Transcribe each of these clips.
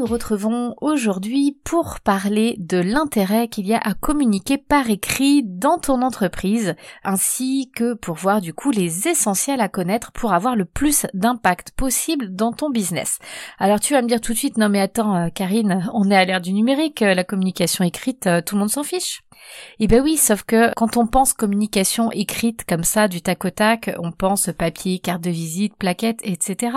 Nous retrouvons aujourd'hui pour parler de l'intérêt qu'il y a à communiquer par écrit dans ton entreprise, ainsi que pour voir du coup les essentiels à connaître pour avoir le plus d'impact possible dans ton business. Alors tu vas me dire tout de suite, non mais attends euh, Karine, on est à l'ère du numérique, euh, la communication écrite, euh, tout le monde s'en fiche. Eh ben oui, sauf que quand on pense communication écrite comme ça, du tac au tac, on pense papier, carte de visite, plaquettes, etc.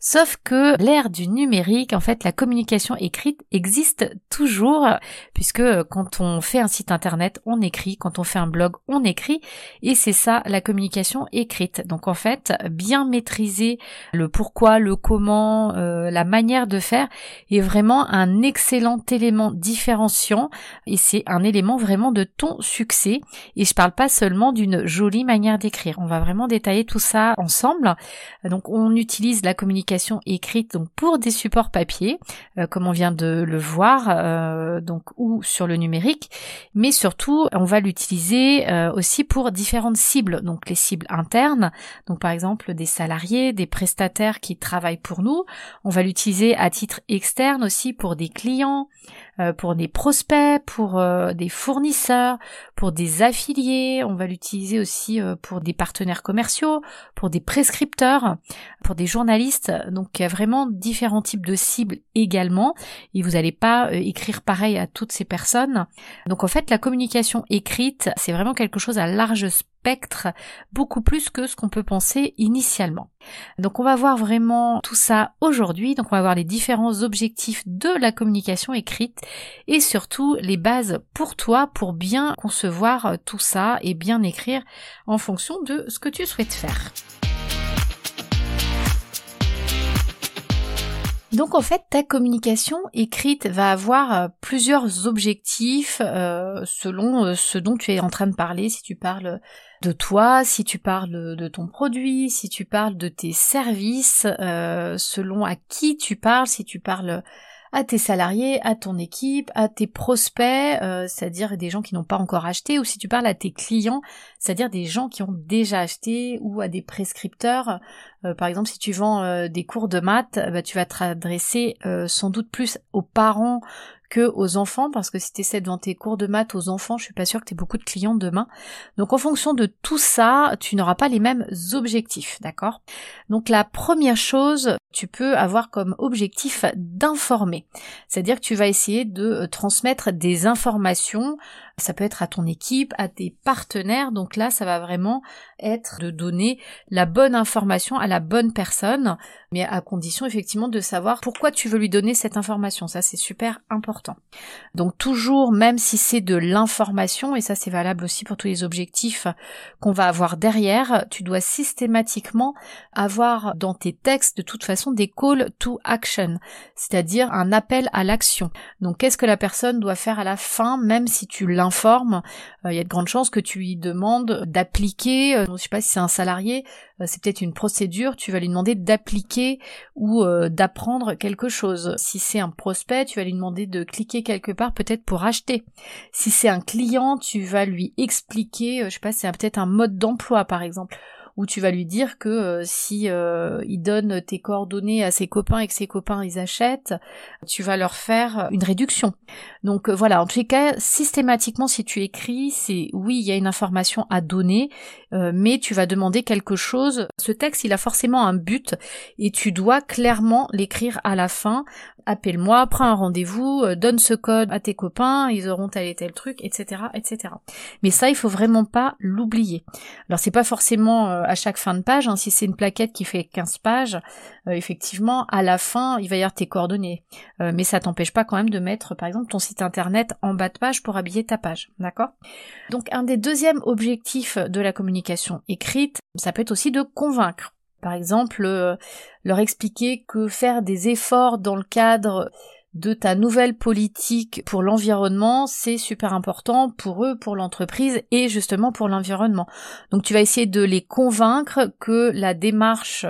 Sauf que l'ère du numérique, en fait, la communication écrite existe toujours, puisque quand on fait un site internet, on écrit, quand on fait un blog, on écrit, et c'est ça la communication écrite. Donc en fait, bien maîtriser le pourquoi, le comment, euh, la manière de faire est vraiment un excellent élément différenciant, et c'est un élément vraiment de ton succès. Et je parle pas seulement d'une jolie manière d'écrire. On va vraiment détailler tout ça ensemble. Donc on utilise la communication écrite donc pour des supports papier, euh, comme on vient de le voir, euh, donc ou sur le numérique, mais surtout on va l'utiliser euh, aussi pour différentes cibles, donc les cibles internes, donc par exemple des salariés, des prestataires qui travaillent pour nous. On va l'utiliser à titre externe aussi pour des clients, pour des prospects, pour euh, des fournisseurs, pour des affiliés, on va l'utiliser aussi euh, pour des partenaires commerciaux, pour des prescripteurs, pour des journalistes. Donc il y a vraiment différents types de cibles également et vous n'allez pas écrire pareil à toutes ces personnes. Donc en fait la communication écrite c'est vraiment quelque chose à large spectre, beaucoup plus que ce qu'on peut penser initialement. Donc on va voir vraiment tout ça aujourd'hui, donc on va voir les différents objectifs de la communication écrite et surtout les bases pour toi pour bien concevoir tout ça et bien écrire en fonction de ce que tu souhaites faire. Donc en fait, ta communication écrite va avoir euh, plusieurs objectifs euh, selon euh, ce dont tu es en train de parler. Si tu parles de toi, si tu parles de ton produit, si tu parles de tes services, selon à qui tu parles, si tu parles à tes salariés, à ton équipe, à tes prospects, c'est-à-dire des gens qui n'ont pas encore acheté, ou si tu parles à tes clients, c'est-à-dire des gens qui ont déjà acheté, ou à des prescripteurs. par exemple, si tu vends des cours de maths, bah, tu vas te adresser sans doute plus aux parents que aux enfants, parce que si tu essaies de vendre tes cours de maths aux enfants, je suis pas sûre que tu aies beaucoup de clients demain. Donc en fonction de tout ça, tu n'auras pas les mêmes objectifs, d'accord? Donc la première chose, tu peux avoir comme objectif d'informer. C'est-à-dire que tu vas essayer de euh, transmettre des informations, ça peut être à ton équipe, à tes partenaires, donc là ça va vraiment être de donner la bonne information à la bonne personne, mais à condition effectivement de savoir pourquoi tu veux lui donner cette information, ça c'est super important. Donc toujours, même si c'est de l'information, et ça c'est valable aussi pour tous les objectifs qu'on va avoir derrière, tu dois systématiquement avoir dans tes textes de toute façon des call to action, c'est-à-dire un appel à l'action. Donc qu'est-ce que la personne doit faire à la fin, même si tu l'informes, euh, il y a de grandes chances que tu lui demandes d'appliquer, euh, je ne sais pas si c'est un salarié, euh, c'est peut-être une procédure, tu vas lui demander d'appliquer ou d'apprendre quelque chose. Si c'est un prospect, tu vas lui demander de cliquer quelque part peut-être pour acheter. Si c'est un client, tu vas lui expliquer, je sais pas, c'est peut-être un mode d'emploi par exemple où tu vas lui dire que euh, si euh, il donne tes coordonnées à ses copains et que ses copains ils achètent, tu vas leur faire une réduction. Donc euh, voilà, en tous les cas, systématiquement si tu écris, c'est oui, il y a une information à donner, mais tu vas demander quelque chose. Ce texte, il a forcément un but et tu dois clairement l'écrire à la fin appelle-moi, prends un rendez-vous, euh, donne ce code à tes copains, ils auront tel et tel truc, etc., etc. Mais ça, il faut vraiment pas l'oublier. Alors c'est pas forcément euh, à chaque fin de page, hein, si c'est une plaquette qui fait 15 pages, euh, effectivement, à la fin, il va y avoir tes coordonnées. mais ça t'empêche pas quand même de mettre, par exemple, ton site internet en bas de page pour habiller ta page, d'accord? Donc un des deuxièmes objectifs de la communication écrite, ça peut être aussi de convaincre. Par exemple, euh, leur expliquer que faire des efforts dans le cadre de ta nouvelle politique pour l'environnement, c'est super important pour eux, pour l'entreprise et justement pour l'environnement. Donc tu vas essayer de les convaincre que la démarche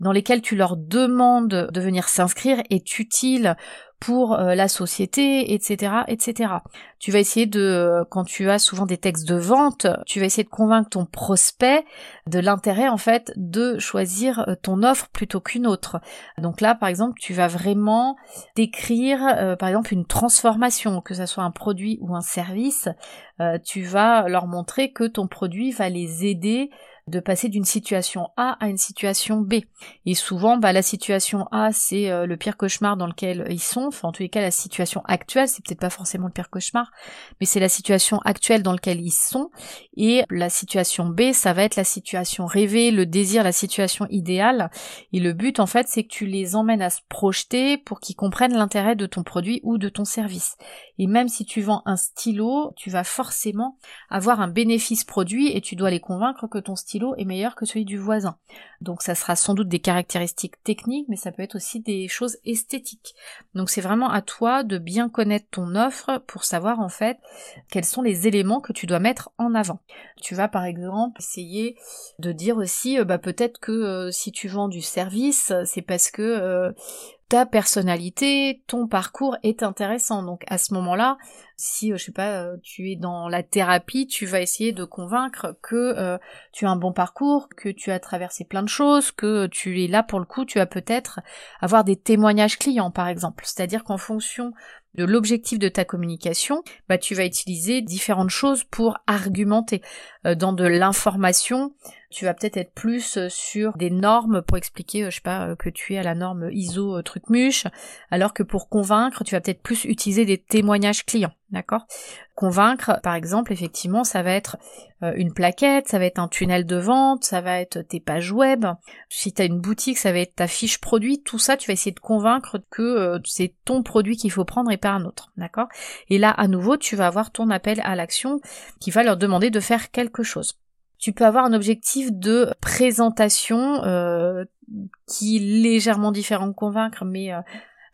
dans laquelle tu leur demandes de venir s'inscrire est utile pour euh, la société, etc., etc. Tu vas essayer de, euh, quand tu as souvent des textes de vente, tu vas essayer de convaincre ton prospect de l'intérêt en fait de choisir euh, ton offre plutôt qu'une autre. Donc là, par exemple, tu vas vraiment décrire, par exemple, une transformation, que ce soit un produit ou un service. tu vas leur montrer que ton produit va les aider de passer d'une situation A à une situation B. Et souvent, bah, la situation A, c'est euh, le pire cauchemar dans lequel ils sont. Enfin, en tous les cas, la situation actuelle, c'est peut-être pas forcément le pire cauchemar, mais c'est la situation actuelle dans laquelle ils sont. Et la situation B, ça va être la situation rêvée, le désir, la situation idéale. Et le but, en fait, c'est que tu les emmènes à se projeter pour qu'ils comprennent l'intérêt de ton produit ou de ton service. Et même si tu vends un stylo, tu vas forcément avoir un bénéfice produit et tu dois les convaincre que ton stylo est meilleur que celui du voisin. Donc ça sera sans doute des caractéristiques techniques, mais ça peut être aussi des choses esthétiques. Donc c'est vraiment à toi de bien connaître ton offre pour savoir en fait quels sont les éléments que tu dois mettre en avant. Tu vas par exemple essayer de dire aussi euh, bah peut-être que euh, si tu vends du service, c'est parce que euh, ta personnalité, ton parcours est intéressant. Donc à ce moment-là, si euh, je sais pas, euh, tu es dans la thérapie, tu vas essayer de convaincre que euh, tu as un bon parcours, que tu as traversé plein de choses, que tu es là pour le coup, tu vas peut-être avoir des témoignages clients par exemple. C'est-à-dire qu'en fonction de l'objectif de ta communication, bah tu vas utiliser différentes choses pour argumenter. dans de l'information, tu vas peut-être être plus sur des normes pour expliquer, je sais pas, que tu es à la norme ISO truc muche, alors que pour convaincre, tu vas peut-être plus utiliser des témoignages clients. D'accord? Convaincre, par exemple, effectivement, ça va être euh, une plaquette, ça va être un tunnel de vente, ça va être tes pages web. Si tu as une boutique, ça va être ta fiche produit. Tout ça, tu vas essayer de convaincre que euh, c'est ton produit qu'il faut prendre et pas un autre. D'accord? Et là, à nouveau, tu vas avoir ton appel à l'action qui va leur demander de faire quelque chose. Tu peux avoir un objectif de présentation euh, qui est légèrement différent de convaincre, mais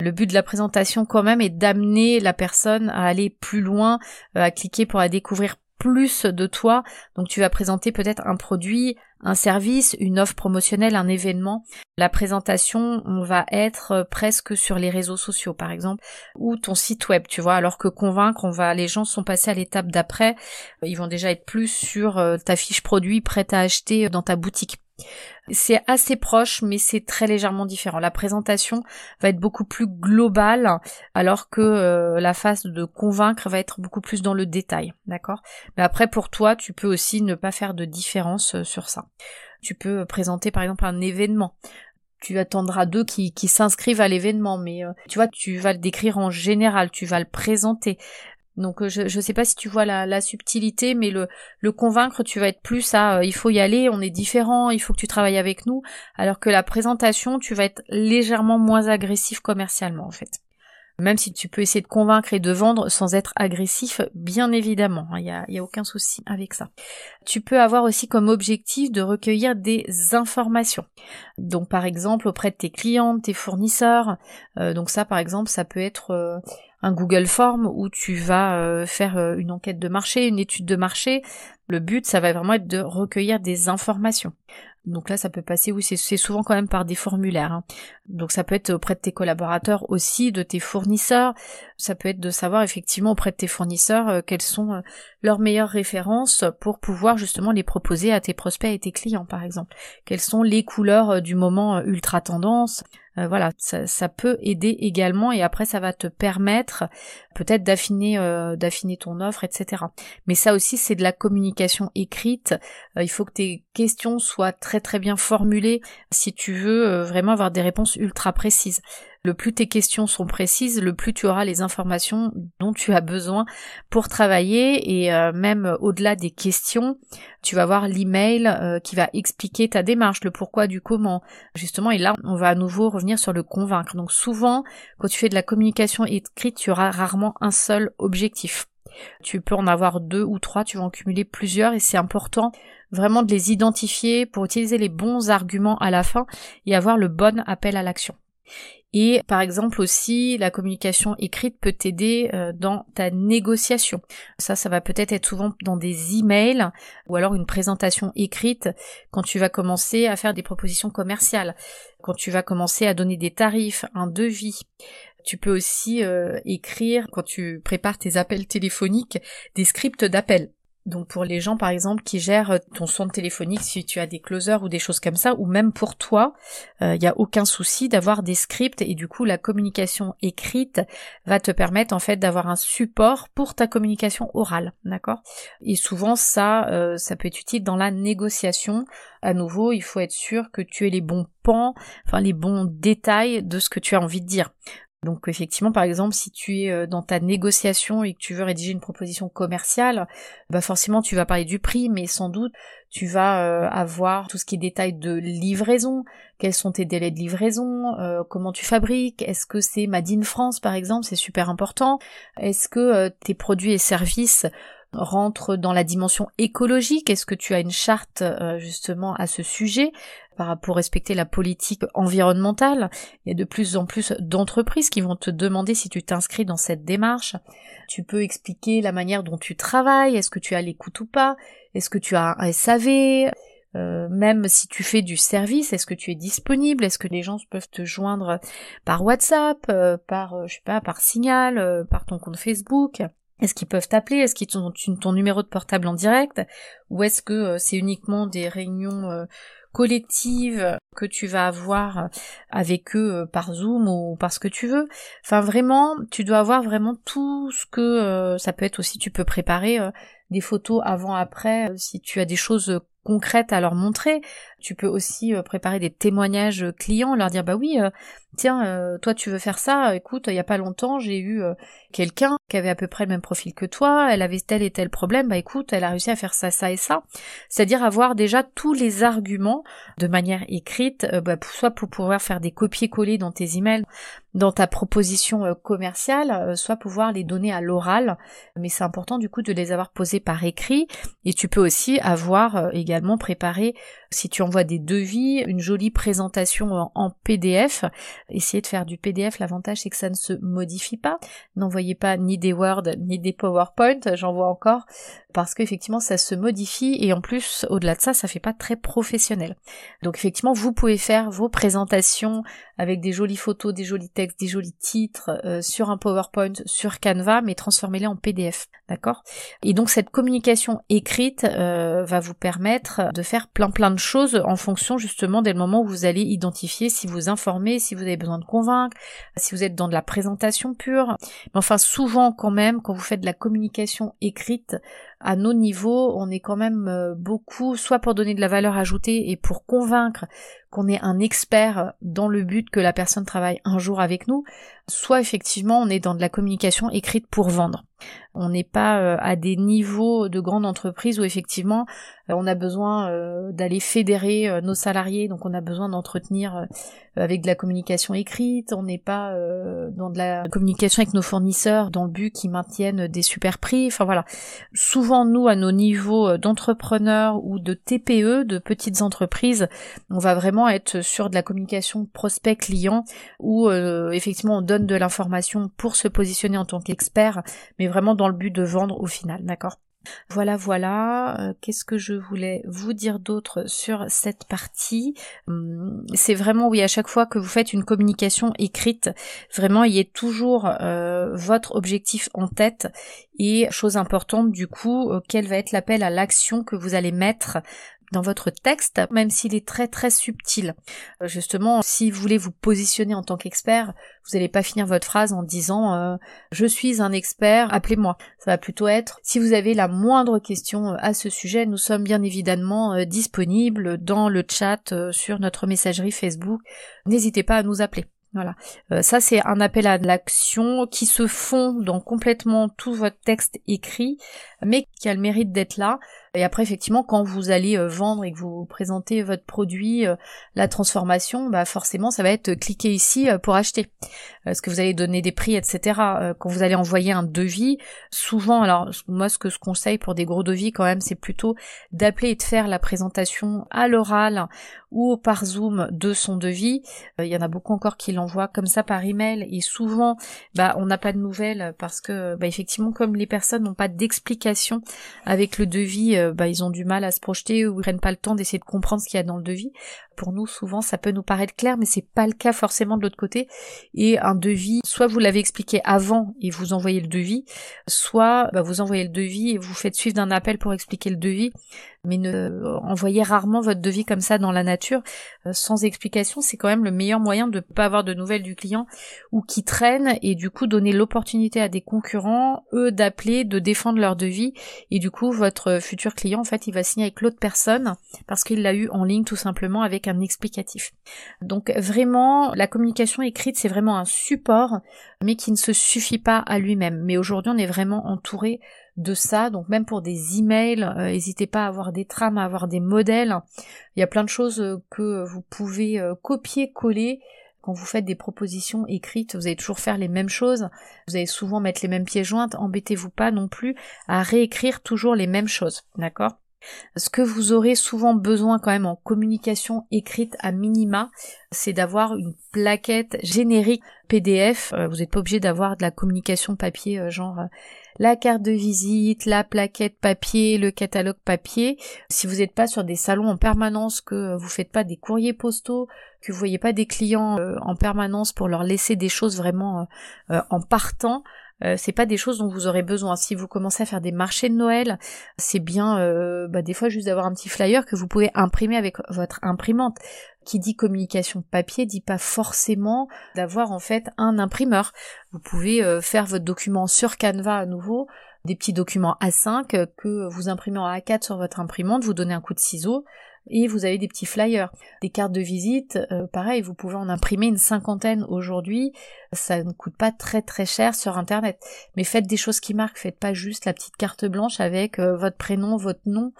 le but de la présentation quand même est d'amener la personne à aller plus loin, euh, à cliquer pour la découvrir plus de toi. Donc tu vas présenter peut-être un produit, un service, une offre promotionnelle, un événement. La présentation, on va être euh, presque sur les réseaux sociaux par exemple ou ton site web, tu vois, alors que convaincre, on va les gens sont passés à l'étape d'après, ils vont déjà être plus sur euh, ta fiche produit prête à acheter dans ta boutique. C'est assez proche, mais c'est très légèrement différent. La présentation va être beaucoup plus globale, alors que euh, la phase de convaincre va être beaucoup plus dans le détail, d'accord? Mais après, pour toi, tu peux aussi ne pas faire de différence euh, sur ça. Tu peux présenter par exemple un événement tu attendras d'eux qui, s'inscrivent à l'événement, mais euh, tu vois, tu vas le décrire en général, tu vas le présenter. Donc euh, je ne sais pas si tu vois la, subtilité, mais le, convaincre, tu vas être plus à euh, il faut y aller, on est différent, il faut que tu travailles avec nous, alors que la présentation, tu vas être légèrement moins agressif commercialement en fait. Même si tu peux essayer de convaincre et de vendre sans être agressif, bien évidemment, il n'y a aucun souci avec ça. Tu peux avoir aussi comme objectif de recueillir des informations. Donc par exemple auprès de tes clients, tes fournisseurs. Euh, donc ça par exemple, ça peut être un Google Form où tu vas euh, faire euh, une enquête de marché, une étude de marché. Le but, ça va vraiment être de recueillir des informations. Donc là, ça peut passer, oui, c'est souvent quand même par des formulaires. Hein. Donc ça peut être auprès de tes collaborateurs aussi, de tes fournisseurs. Ça peut être de savoir effectivement auprès de tes fournisseurs euh, quelles sont leurs meilleures références pour pouvoir justement les proposer à tes prospects et tes clients, par exemple. Quelles sont les couleurs du moment ultra tendance. Voilà, ça, ça, peut aider également et après ça va te permettre peut-être d'affiner euh, d'affiner ton offre, etc. Mais ça aussi c'est de la communication écrite. Euh, il faut que tes questions soient très très bien formulées si tu veux euh, vraiment avoir des réponses ultra précises. Le plus tes questions sont précises, le plus tu auras les informations dont tu as besoin pour travailler et euh, même au-delà des questions, tu vas voir l'email qui va expliquer ta démarche, le pourquoi du comment. Justement, et là, on va à nouveau revenir sur le convaincre. Donc souvent, quand tu fais de la communication écrite, tu auras rarement un seul objectif. Tu peux en avoir deux ou trois, tu vas en cumuler plusieurs et c'est important vraiment de les identifier pour utiliser les bons arguments à la fin et avoir le bon appel à l'action. Et par exemple aussi, la communication écrite peut t'aider euh, dans ta négociation. Ça, ça va peut-être être souvent dans des emails ou alors une présentation écrite quand tu vas commencer à faire des propositions commerciales, quand tu vas commencer à donner des tarifs, un devis. Tu peux aussi euh, écrire, quand tu prépares tes appels téléphoniques, des scripts d'appels. Donc pour les gens par exemple qui gèrent ton son téléphonique, si tu as des closers ou des choses comme ça, ou même pour toi, il euh, n'y a aucun souci d'avoir des scripts et du coup la communication écrite va te permettre en fait d'avoir un support pour ta communication orale, d'accord? Et souvent ça, euh, ça peut être utile dans la négociation. À nouveau, il faut être sûr que tu aies les bons pans, enfin les bons détails de ce que tu as envie de dire. Donc effectivement, par exemple, si tu es euh, dans ta négociation et que tu veux rédiger une proposition commerciale, bah forcément tu vas parler du prix, mais sans doute tu vas euh, avoir tout ce qui est détail de livraison, quels sont tes délais de livraison, euh, comment tu fabriques, est-ce que c'est Made France par exemple, c'est super important, est-ce que tes produits et services rentrent dans la dimension écologique, est-ce que tu as une charte justement à ce sujet, pour respecter la politique environnementale? Il y a de plus en plus d'entreprises qui vont te demander si tu t'inscris dans cette démarche. Tu peux expliquer la manière dont tu travailles, est-ce que tu as l'écoute ou pas, est-ce que tu as un SAV, euh, même si tu fais du service, est-ce que tu es disponible? Est-ce que les gens peuvent te joindre par WhatsApp, euh, par euh, je sais pas, par Signal, par ton compte Facebook? Est-ce qu'ils peuvent t'appeler? Est-ce qu'ils ont ton numéro de portable en direct? Ou est-ce que c'est uniquement des réunions collective que tu vas avoir avec eux euh, par Zoom ou par ce que tu veux? Enfin vraiment, tu dois avoir vraiment tout ce que euh, ça peut être aussi. Tu peux préparer euh, des photos avant après si tu as des choses concrètes à leur montrer. Tu peux aussi préparer des témoignages clients, leur dire bah oui, tiens, toi tu veux faire ça, écoute, il y a pas longtemps j'ai eu quelqu'un qui avait à peu près le même profil que toi, elle avait tel et tel problème, bah écoute, elle a réussi à faire ça, ça et C'est-à-dire avoir déjà tous les arguments de manière écrite, euh, bah, soit pour pouvoir faire des copier-coller dans tes emails, dans ta proposition euh, commerciale, euh, soit pouvoir les donner à l'oral. Mais c'est important du coup de les avoir posés par écrit. Et tu peux aussi avoir également préparé, si tu envoies des devis, une jolie présentation en PDF. Essayer de faire du PDF, l'avantage c'est que ça ne se modifie pas. N'envoyez pas ni des Word ni des PowerPoint, j'en vois encore, parce qu'effectivement ça se modifie et en plus au-delà de ça, ça fait pas très professionnel. Donc effectivement, vous pouvez faire vos présentations avec des jolies photos, des jolis textes, des jolis titres euh, sur un PowerPoint, sur Canva, mais transformez-les en PDF, d'accord? Et donc cette communication écrite euh, va vous permettre de faire plein plein de choses en fonction justement des moments où vous allez identifier si vous informez, si vous avez besoin de convaincre, si vous êtes dans de la présentation pure. Mais enfin souvent quand même, quand vous faites de la communication écrite, à nos niveaux, on est quand même euh, beaucoup, soit pour donner de la valeur ajoutée et pour convaincre qu'on est un expert dans le but que la personne travaille un jour avec nous, soit effectivement on est dans de la communication écrite pour vendre. On n'est pas euh, à des niveaux de grande entreprise où effectivement euh, on a besoin euh, d'aller fédérer nos salariés, donc on a besoin d'entretenir avec de la communication écrite, on n'est pas dans de la communication avec nos fournisseurs dans le but qu'ils maintiennent des super prix, enfin voilà. Souvent nous à nos niveaux d'entrepreneurs ou de TPE, de petites entreprises, on va vraiment être sur de la communication prospect client où effectivement on donne de l'information pour se positionner en tant qu'expert, mais vraiment dans le but de vendre au final, d'accord? Voilà, voilà. Euh, qu'est-ce que je voulais vous dire d'autre sur cette partie? Hum, C'est vraiment, oui, à chaque fois que vous faites une communication écrite, vraiment, il y ait toujours euh, votre objectif en tête. Et chose importante, du coup, euh, quel va être l'appel à l'action que vous allez mettre dans votre texte, même s'il est très très subtil. Euh, justement, si vous voulez vous positionner en tant qu'expert, vous n'allez pas finir votre phrase en disant euh, je suis un expert, appelez-moi. Ça va plutôt être si vous avez la moindre question à ce sujet, nous sommes bien évidemment disponibles dans le chat sur notre messagerie Facebook. N'hésitez pas à nous appeler. Voilà. Euh, ça, c'est un appel à l'action qui se fond dans complètement tout votre texte écrit, mais qui a le mérite d'être là. Et après, effectivement, quand vous allez euh, vendre et que vous présentez votre produit, euh, la transformation, bah forcément, ça va être cliquer ici pour acheter. Est-ce que vous allez donner des prix, etc. Quand vous allez envoyer un devis, souvent, alors moi, ce que je conseille pour des gros devis, quand même, c'est plutôt d'appeler et de faire la présentation à l'oral ou par Zoom de son devis. Il y en a beaucoup encore qui l'envoient comme ça par email et souvent, bah, on n'a pas de nouvelles parce que, bah, effectivement, comme les personnes n'ont pas d'explication avec le devis, euh, bah, ils ont du mal à se projeter ou ils prennent pas le temps d'essayer de comprendre ce qu'il y a dans le devis. Pour nous, souvent, ça peut nous paraître clair, mais c'est pas le cas forcément de l'autre côté. Et un devis, soit vous l'avez expliqué avant et vous envoyez le devis, soit bah, vous envoyez le devis et vous faites suivre d'un appel pour expliquer le devis mais ne euh, envoyez rarement votre devis comme ça dans la nature euh, sans explication. C'est quand même le meilleur moyen de ne pas avoir de nouvelles du client ou qui traîne et du coup donner l'opportunité à des concurrents, eux, d'appeler, de défendre leur devis et du coup votre futur client en fait il va signer avec l'autre personne parce qu'il l'a eu en ligne tout simplement avec un explicatif. Donc vraiment la communication écrite c'est vraiment un support mais qui ne se suffit pas à lui-même. Mais aujourd'hui on est vraiment entouré de ça. Donc même pour des emails, euh, n'hésitez pas à avoir des trames, à avoir des modèles. Il y a plein de choses euh, que vous pouvez euh, copier-coller. Quand vous faites des propositions écrites, vous allez toujours faire les mêmes choses. Vous allez souvent mettre les mêmes pieds jointes. Embêtez-vous pas non plus à réécrire toujours les mêmes choses. D'accord? Ce que vous aurez souvent besoin quand même en communication écrite à minima, c'est d'avoir une plaquette générique PDF. Vous n'êtes pas obligé d'avoir de la communication papier genre la carte de visite, la plaquette papier, le catalogue papier. Si vous n'êtes pas sur des salons en permanence, que vous faites pas des courriers postaux, que vous voyez pas des clients euh, en permanence pour leur laisser des choses vraiment euh, euh, en partant, c'est pas des choses dont vous aurez besoin. Si vous commencez à faire des marchés de Noël, c'est bien bah, des fois juste d'avoir un petit flyer que vous pouvez imprimer avec votre imprimante qui dit communication papier dit pas forcément d'avoir en fait un imprimeur. Vous pouvez euh, faire votre document sur Canva à nouveau, des petits documents A5 que vous imprimez en A4 sur votre imprimante, vous donnez un coup de ciseau et vous avez des petits flyers. Des cartes de visite, euh, pareil, vous pouvez en imprimer une cinquantaine aujourd'hui, ça ne coûte pas très très cher sur internet. Mais faites des choses qui marquent, faites pas juste la petite carte blanche avec euh, votre prénom, votre nom,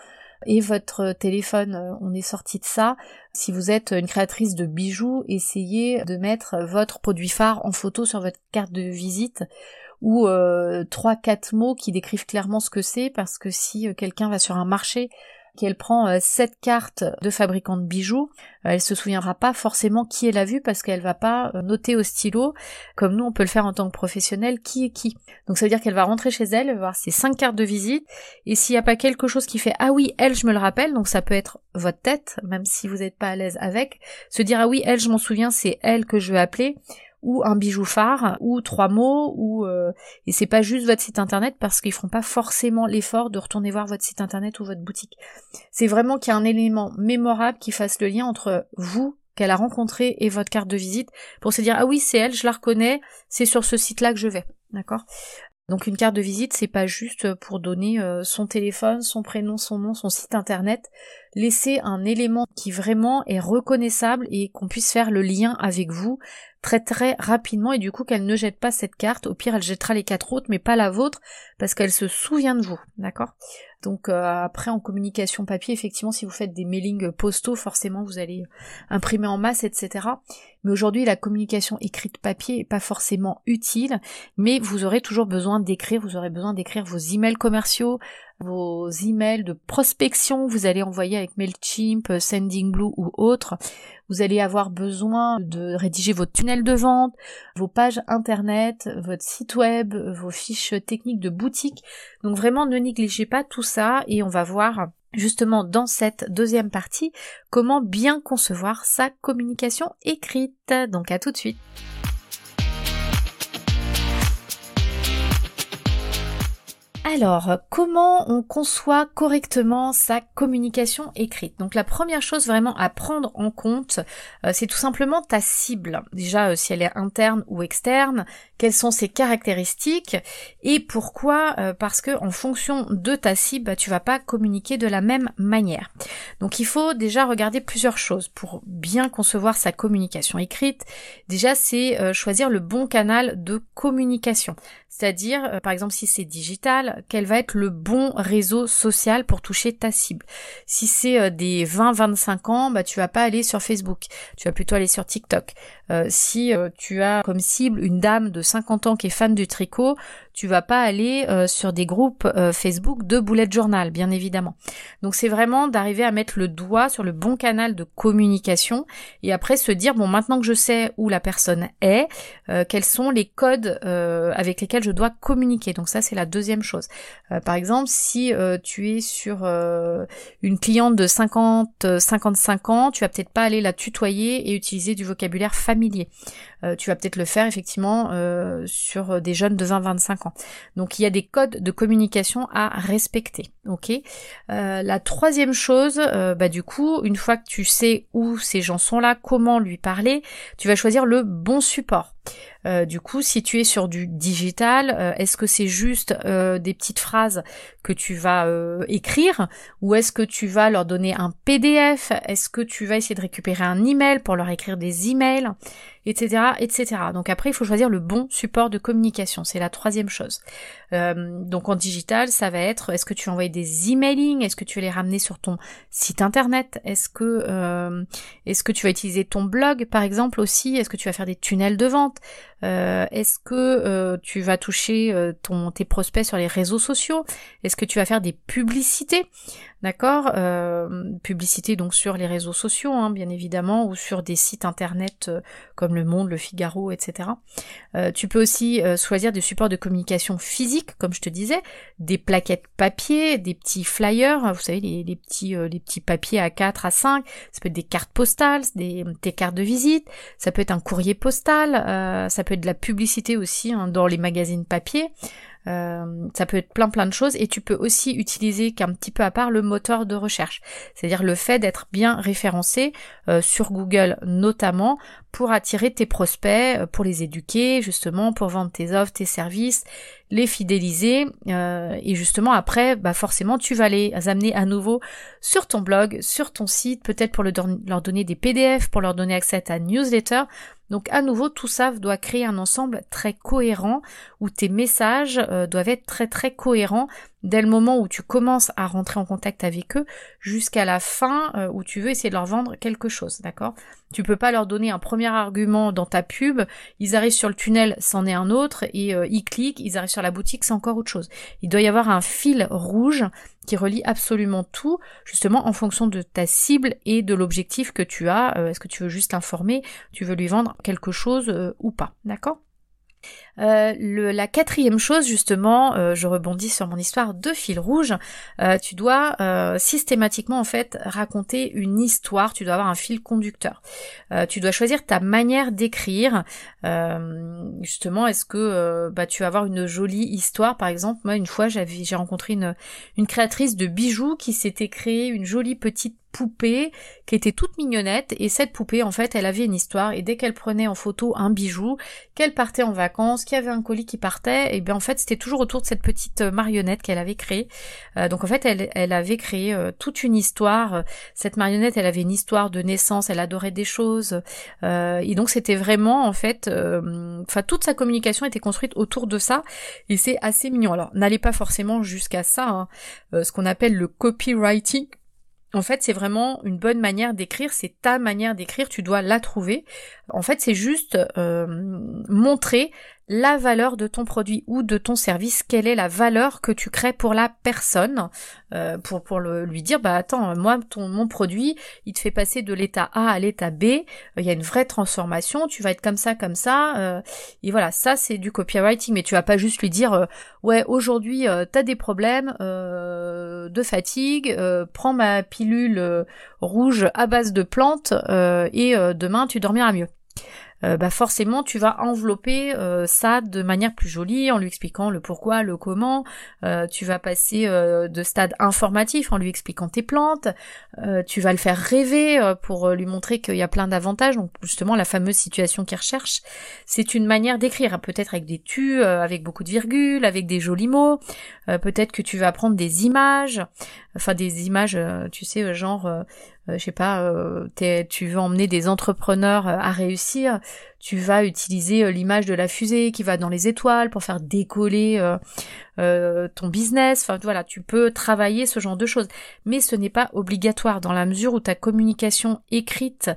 et votre téléphone. Euh, on est sorti de ça. Si vous êtes une créatrice de bijoux, essayez de mettre votre produit phare en photo sur votre carte de visite ou euh, trois quatre mots qui décrivent clairement ce que c'est parce que si euh, quelqu'un va sur un marché qu'elle prend euh, sept cartes de fabricants de bijoux, euh, elle se souviendra pas forcément qui elle a vu parce qu'elle va pas euh, noter au stylo, comme nous on peut le faire en tant que professionnel, qui est qui. Donc ça veut dire qu'elle va rentrer chez elle, voir ses cinq cartes de visite, et s'il n'y a pas quelque chose qui fait ah oui, elle je me le rappelle, donc ça peut être votre tête, même si vous n'êtes pas à l'aise avec, se dire ah oui, elle je m'en souviens, c'est elle que je vais appeler, ou un bijou phare ou trois mots ou euh, et c'est pas juste votre site internet parce qu'ils feront pas forcément l'effort de retourner voir votre site internet ou votre boutique. C'est vraiment qu'il y a un élément mémorable qui fasse le lien entre vous qu'elle a rencontré et votre carte de visite pour se dire ah oui c'est elle, je la reconnais, c'est sur ce site-là que je vais. D'accord? Donc une carte de visite, c'est pas juste pour donner euh, son téléphone, son prénom, son nom, son site internet. Laissez un élément qui vraiment est reconnaissable et qu'on puisse faire le lien avec vous très très rapidement et du coup qu'elle ne jette pas cette carte. Au pire, elle jettera les quatre autres, mais pas la vôtre parce qu'elle se souvient de vous, d'accord? Donc euh, après en communication papier, effectivement, si vous faites des mailings postaux, forcément vous allez imprimer en masse, etc. Mais aujourd'hui, la communication écrite papier est pas forcément utile, mais vous aurez toujours besoin d'écrire, vous aurez besoin d'écrire vos emails commerciaux, vos emails de prospection, vous allez envoyer avec Mailchimp, Sendingblue ou autre. Vous allez avoir besoin de rédiger votre tunnel de vente, vos pages internet, votre site web, vos fiches techniques de boutique. Donc vraiment ne négligez pas tout ça et on va voir justement dans cette deuxième partie comment bien concevoir sa communication écrite. Donc à tout de suite. Alors, comment on conçoit correctement sa communication écrite? Donc la première chose vraiment à prendre en compte, euh, c'est tout simplement ta cible. Déjà, euh, si elle est interne ou externe, quelles sont ses caractéristiques et pourquoi? Euh, Parce que en fonction de ta cible, bah, tu vas pas communiquer de la même manière. Donc il faut déjà regarder plusieurs choses pour bien concevoir sa communication écrite. Déjà, c'est choisir le bon canal de communication. C'est-à-dire, par exemple, si c'est digital, quel va être le bon réseau social pour toucher ta cible? Si c'est euh, des 20-25 ans, bah tu vas pas aller sur Facebook, tu vas plutôt aller sur TikTok. Euh, si euh, tu as comme cible une dame de 50 ans qui est fan du tricot, tu vas pas aller sur des groupes Facebook de bullet journal, bien évidemment. Donc c'est vraiment d'arriver à mettre le doigt sur le bon canal de communication et après se dire bon maintenant que je sais où la personne est, quels sont les codes avec lesquels je dois communiquer. Donc ça c'est la deuxième chose. Euh, par exemple, si euh, tu es sur euh, une cliente de 50, 55 ans, tu vas peut-être pas aller la tutoyer et utiliser du vocabulaire familier. Tu vas peut-être le faire effectivement sur des jeunes de 20-25 ans. Donc il y a des codes de communication à respecter. Ok? la troisième chose, bah du coup, une fois que tu sais où ces gens sont là, comment lui parler, tu vas choisir le bon support. Euh, du coup, si tu es sur du digital, euh, est-ce que c'est juste euh, des petites phrases que tu vas écrire ou est-ce que tu vas leur donner un PDF Est-ce que tu vas essayer de récupérer un email pour leur écrire des emails etc., etc. Donc après, il faut choisir le bon support de communication. C'est la troisième chose. donc en digital, ça va être est-ce que tu envoies des emailing Est-ce que tu vas les ramener sur ton site internet? Est-ce que est-ce que tu vas utiliser ton blog par exemple aussi? Est-ce que tu vas faire des tunnels de vente? différentes euh, est-ce que euh, tu vas toucher euh, ton, tes prospects sur les réseaux sociaux? Est-ce que tu vas faire des publicités? D'accord? Publicité donc sur les réseaux sociaux, hein, bien évidemment, ou sur des sites internet comme Le Monde, Le Figaro, etc. tu peux aussi choisir des supports de communication physique, comme je te disais, des plaquettes papier, des petits flyers, vous savez, les, petits, les petits papiers à 4, à 5, ça peut être des cartes postales, des, des cartes de visite, ça peut être un courrier postal, ça peut de la publicité aussi hein, dans les magazines papier. Euh, ça peut être plein plein de choses et tu peux aussi utiliser qu'un petit peu à part le moteur de recherche, c'est-à-dire le fait d'être bien référencé euh, sur Google notamment pour attirer tes prospects, euh, pour les éduquer justement, pour vendre tes offres, tes services, les fidéliser et justement après, bah forcément tu vas les amener à nouveau sur ton blog, sur ton site, peut-être pour leur donner des PDF, pour leur donner accès à ta newsletter. Donc à nouveau, tout ça doit créer un ensemble très cohérent où tes messages euh, doivent être très très cohérents dès le moment où tu commences à rentrer en contact avec eux jusqu'à la fin euh, où tu veux essayer de leur vendre quelque chose, d'accord? Tu peux pas leur donner un premier argument dans ta pub, ils arrivent sur le tunnel, c'en est un autre, et euh, ils cliquent, ils arrivent sur la boutique, c'est encore autre chose. Il doit y avoir un fil rouge qui relie absolument tout, justement en fonction de ta cible et de l'objectif que tu as. Euh, est-ce que tu veux juste l'informer, tu veux lui vendre quelque chose ou pas, d'accord? Euh, la quatrième chose, justement, euh, je rebondis sur mon histoire de fil rouge, euh, tu dois systématiquement en fait raconter une histoire, tu dois avoir un fil conducteur. tu dois choisir ta manière d'écrire. justement, est-ce que bah, tu vas avoir une jolie histoire? Par exemple, moi une fois j'ai rencontré une, une créatrice de bijoux qui s'était créée une jolie petite poupée qui était toute mignonnette et cette poupée en fait elle avait une histoire et dès qu'elle prenait en photo un bijou, qu'elle partait en vacances, qu'il y avait un colis qui partait, et bien en fait c'était toujours autour de cette petite euh, marionnette qu'elle avait créée. Euh, donc en fait elle, elle avait créé euh, toute une histoire. Cette marionnette elle avait une histoire de naissance, elle adorait des choses et donc c'était vraiment en fait, enfin toute sa communication était construite autour de ça et c'est assez mignon. Alors n'allez pas forcément jusqu'à ça, hein. ce qu'on appelle le copywriting en fait, c'est vraiment une bonne manière d'écrire, c'est ta manière d'écrire, tu dois la trouver. En fait, c'est juste euh, montrer la valeur de ton produit ou de ton service, quelle est la valeur que tu crées pour la personne, euh, pour, pour le, lui dire, bah attends, moi, mon produit, il te fait passer de l'état A à l'état B, euh, il y a une vraie transformation, tu vas être comme ça, comme ça, euh, et voilà, ça c'est du copywriting, mais tu vas pas juste lui dire, ouais, aujourd'hui, t'as des problèmes de fatigue, prends ma pilule rouge à base de plantes, et demain, tu dormiras mieux. Bah forcément tu vas envelopper ça de manière plus jolie en lui expliquant le pourquoi, le comment. tu vas passer de stade informatif en lui expliquant tes plantes. tu vas le faire rêver pour lui montrer qu'il y a plein d'avantages. Donc justement la fameuse situation qu'il recherche, c'est une manière d'écrire, peut-être avec des tu, avec beaucoup de virgules, avec des jolis mots. peut-être que tu vas prendre des images, enfin des images, tu sais, genre euh, je sais pas, euh, tu veux emmener des entrepreneurs euh, à réussir, tu vas utiliser l'image de la fusée qui va dans les étoiles pour faire décoller ton business. Enfin voilà, tu peux travailler ce genre de choses, mais ce n'est pas obligatoire dans la mesure où ta communication écrite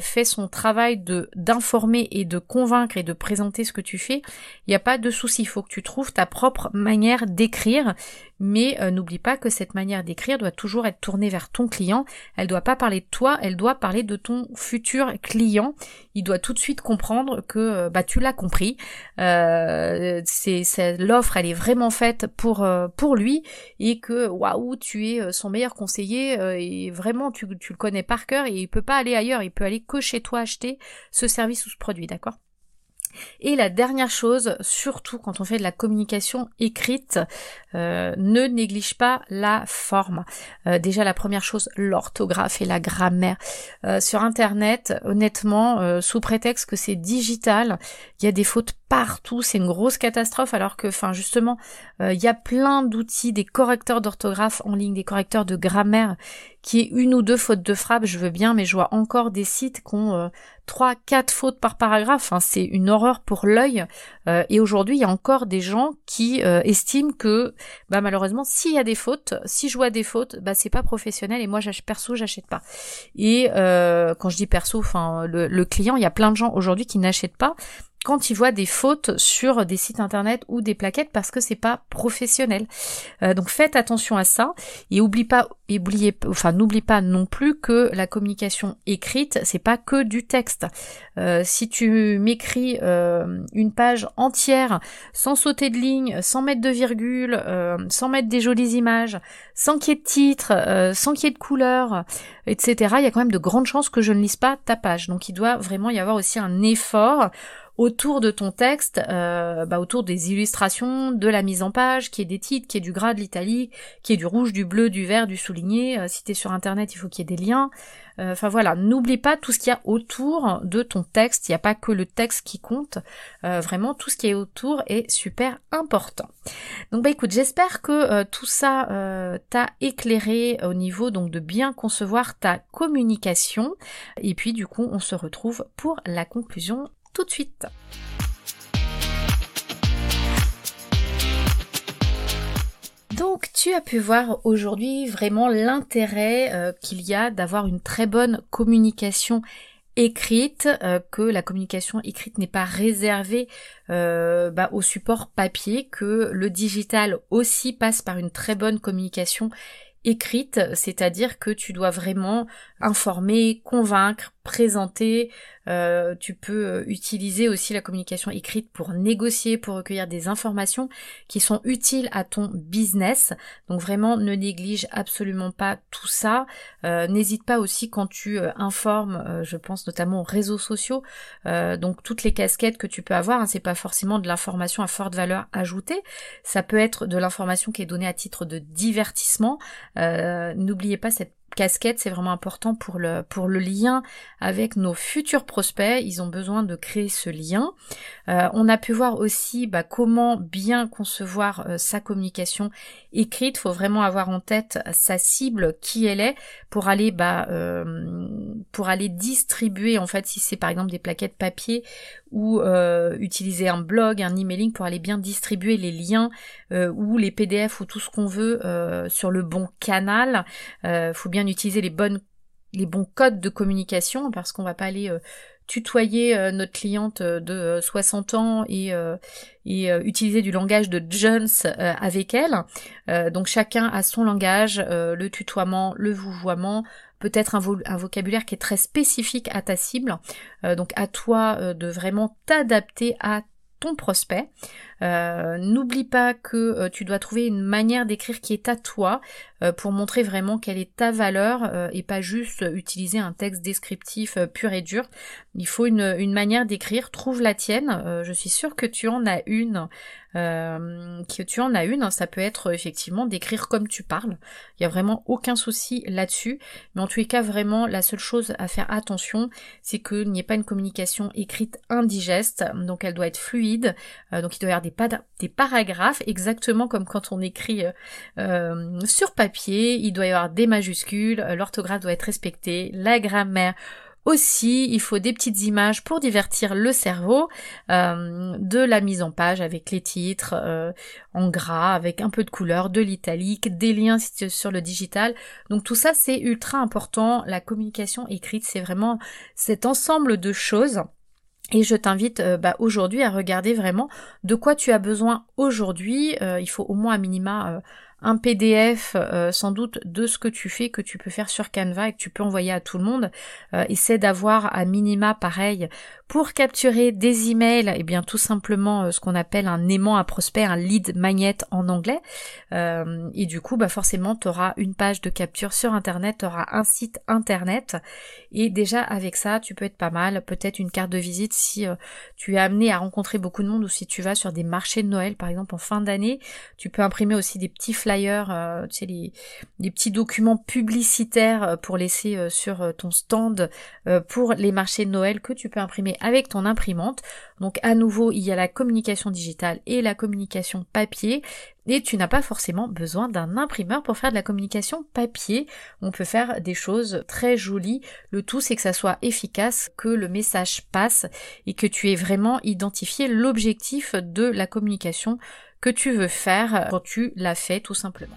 fait son travail de d'informer et de convaincre et de présenter ce que tu fais. Il n'y a pas de souci, il faut que tu trouves ta propre manière d'écrire, mais n'oublie pas que cette manière d'écrire doit toujours être tournée vers ton client. Elle doit pas parler de toi, elle doit parler de ton futur client. Il doit tout de suite comprendre que euh, bah tu l'as compris. Euh, c'est, l'offre, elle est vraiment faite pour euh, pour lui et que waouh, tu es son meilleur conseiller et vraiment tu, tu le connais par cœur et il peut pas aller ailleurs, il peut aller que chez toi acheter ce service ou ce produit, d'accord? Et la dernière chose, surtout quand on fait de la communication écrite, euh, ne néglige pas la forme. Euh, déjà la première chose, l'orthographe et la grammaire. Euh, sur Internet, honnêtement, sous prétexte que c'est digital, il y a des fautes partout, c'est une grosse catastrophe alors que, enfin justement, il y a plein d'outils, des correcteurs d'orthographe en ligne, des correcteurs de grammaire qui est une ou deux fautes de frappe, je veux bien, mais je vois encore des sites qui ont euh, trois, quatre fautes par paragraphe. C'est une horreur pour l'œil. Euh, et aujourd'hui, il y a encore des gens qui euh, estiment que, bah malheureusement, s'il y a des fautes, si je vois des fautes, bah c'est pas professionnel. Et moi, perso, j'achète pas. Et quand je dis perso, enfin le, le client, il y a plein de gens aujourd'hui qui n'achètent pas quand ils voient des fautes sur des sites internet ou des plaquettes parce que c'est pas professionnel. Euh, donc faites attention à ça et oublie pas, oubliez, enfin n'oublie pas non plus que la communication écrite c'est pas que du texte. Euh, si tu m'écris euh, une page entière sans sauter de ligne, sans mettre de virgule, sans mettre des jolies images, sans qu'il y ait de titre, sans qu'il y ait de couleur, etc. Il y a quand même de grandes chances que je ne lise pas ta page. Donc il doit vraiment y avoir aussi un effort autour de ton texte, euh, bah, autour des illustrations, de la mise en page, qui est des titres, qui est du gras, de l'italique, qui est du rouge, du bleu, du vert, du souligné. Euh, si tu es sur internet, il faut qu'il y ait des liens. Euh, enfin voilà, n'oublie pas tout ce qu'il y a autour de ton texte. Il n'y a pas que le texte qui compte. vraiment, tout ce qui est autour est super important. Donc bah écoute, j'espère que tout ça t'a éclairé au niveau donc de bien concevoir ta communication. Et puis du coup, on se retrouve pour la conclusion de suite. Donc tu as pu voir aujourd'hui vraiment l'intérêt euh, qu'il y a d'avoir une très bonne communication écrite, euh, que la communication écrite n'est pas réservée euh, bah, au support papier, que le digital aussi passe par une très bonne communication écrite, c'est-à-dire que tu dois vraiment informer, convaincre, présenter, euh, tu peux euh, utiliser aussi la communication écrite pour négocier, pour recueillir des informations qui sont utiles à ton business. Donc vraiment, ne néglige absolument pas tout ça. Euh, n'hésite pas aussi quand tu informes, je pense notamment aux réseaux sociaux, donc toutes les casquettes que tu peux avoir. Hein, c'est pas forcément de l'information à forte valeur ajoutée. Ça peut être de l'information qui est donnée à titre de divertissement. N'oubliez pas cette casquette, c'est vraiment important pour le, pour le lien avec nos futurs prospects. Ils ont besoin de créer ce lien. Euh, on a pu voir aussi bah, comment bien concevoir euh, sa communication écrite. Il faut vraiment avoir en tête sa cible, qui elle est, pour aller bah, euh, pour aller distribuer en fait si c'est par exemple des plaquettes papier ou utiliser un blog, un emailing pour aller bien distribuer les liens ou les PDF ou tout ce qu'on veut sur le bon canal. faut bien utiliser les bonnes les bons codes de communication parce qu'on va pas aller tutoyer euh, notre cliente euh, de 60 euh, ans et, et utiliser du langage de Jones avec elle. donc chacun a son langage, le tutoiement, le vouvoiement, peut-être un, vocabulaire qui est très spécifique à ta cible. donc à toi de vraiment t'adapter à ton prospect. Euh, n'oublie pas que euh, tu dois trouver une manière d'écrire qui est à toi euh, pour montrer vraiment quelle est ta valeur et pas juste utiliser un texte descriptif pur et dur. Il faut une, une manière d'écrire, trouve la tienne. je suis sûre que tu en as une. Que tu en as une, ça peut être effectivement d'écrire comme tu parles. Il y a vraiment aucun souci là-dessus. Mais en tous les cas, vraiment, la seule chose à faire attention, c'est qu'il n'y ait pas une communication écrite indigeste. Donc elle doit être fluide. donc il doit y avoir des, paragraphes, exactement comme quand on écrit euh, euh, sur papier. Il doit y avoir des majuscules, euh, l'orthographe doit être respectée, la grammaire aussi, il faut des petites images pour divertir le cerveau, de la mise en page avec les titres en gras, avec un peu de couleur, de l'italique, des liens sur le digital. Donc tout ça c'est ultra important. La communication écrite, c'est vraiment cet ensemble de choses et je t'invite euh, bah, aujourd'hui à regarder vraiment de quoi tu as besoin aujourd'hui. Euh, il faut au moins à minima euh, un PDF euh, sans doute de ce que tu fais que tu peux faire sur Canva et que tu peux envoyer à tout le monde. Euh, essaie d'avoir à minima pareil pour capturer des emails, et eh bien tout simplement euh, ce qu'on appelle un aimant à prospect, un lead magnet en anglais. et du coup, bah forcément, tu auras une page de capture sur internet, tu auras un site internet et déjà avec ça, tu peux être pas mal, peut-être une carte de visite si tu es amené à rencontrer beaucoup de monde ou si tu vas sur des marchés de Noël par exemple en fin d'année, tu peux imprimer aussi des petits flyers, euh, les, petits documents publicitaires euh, pour laisser euh, sur ton stand pour les marchés de Noël que tu peux imprimer avec ton imprimante. Donc à nouveau, il y a la communication digitale et la communication papier. Et tu n'as pas forcément besoin d'un imprimeur pour faire de la communication papier. On peut faire des choses très jolies. Le tout, c'est que ça soit efficace, que le message passe et que tu aies vraiment identifié l'objectif de la communication que tu veux faire quand tu l'as fait tout simplement.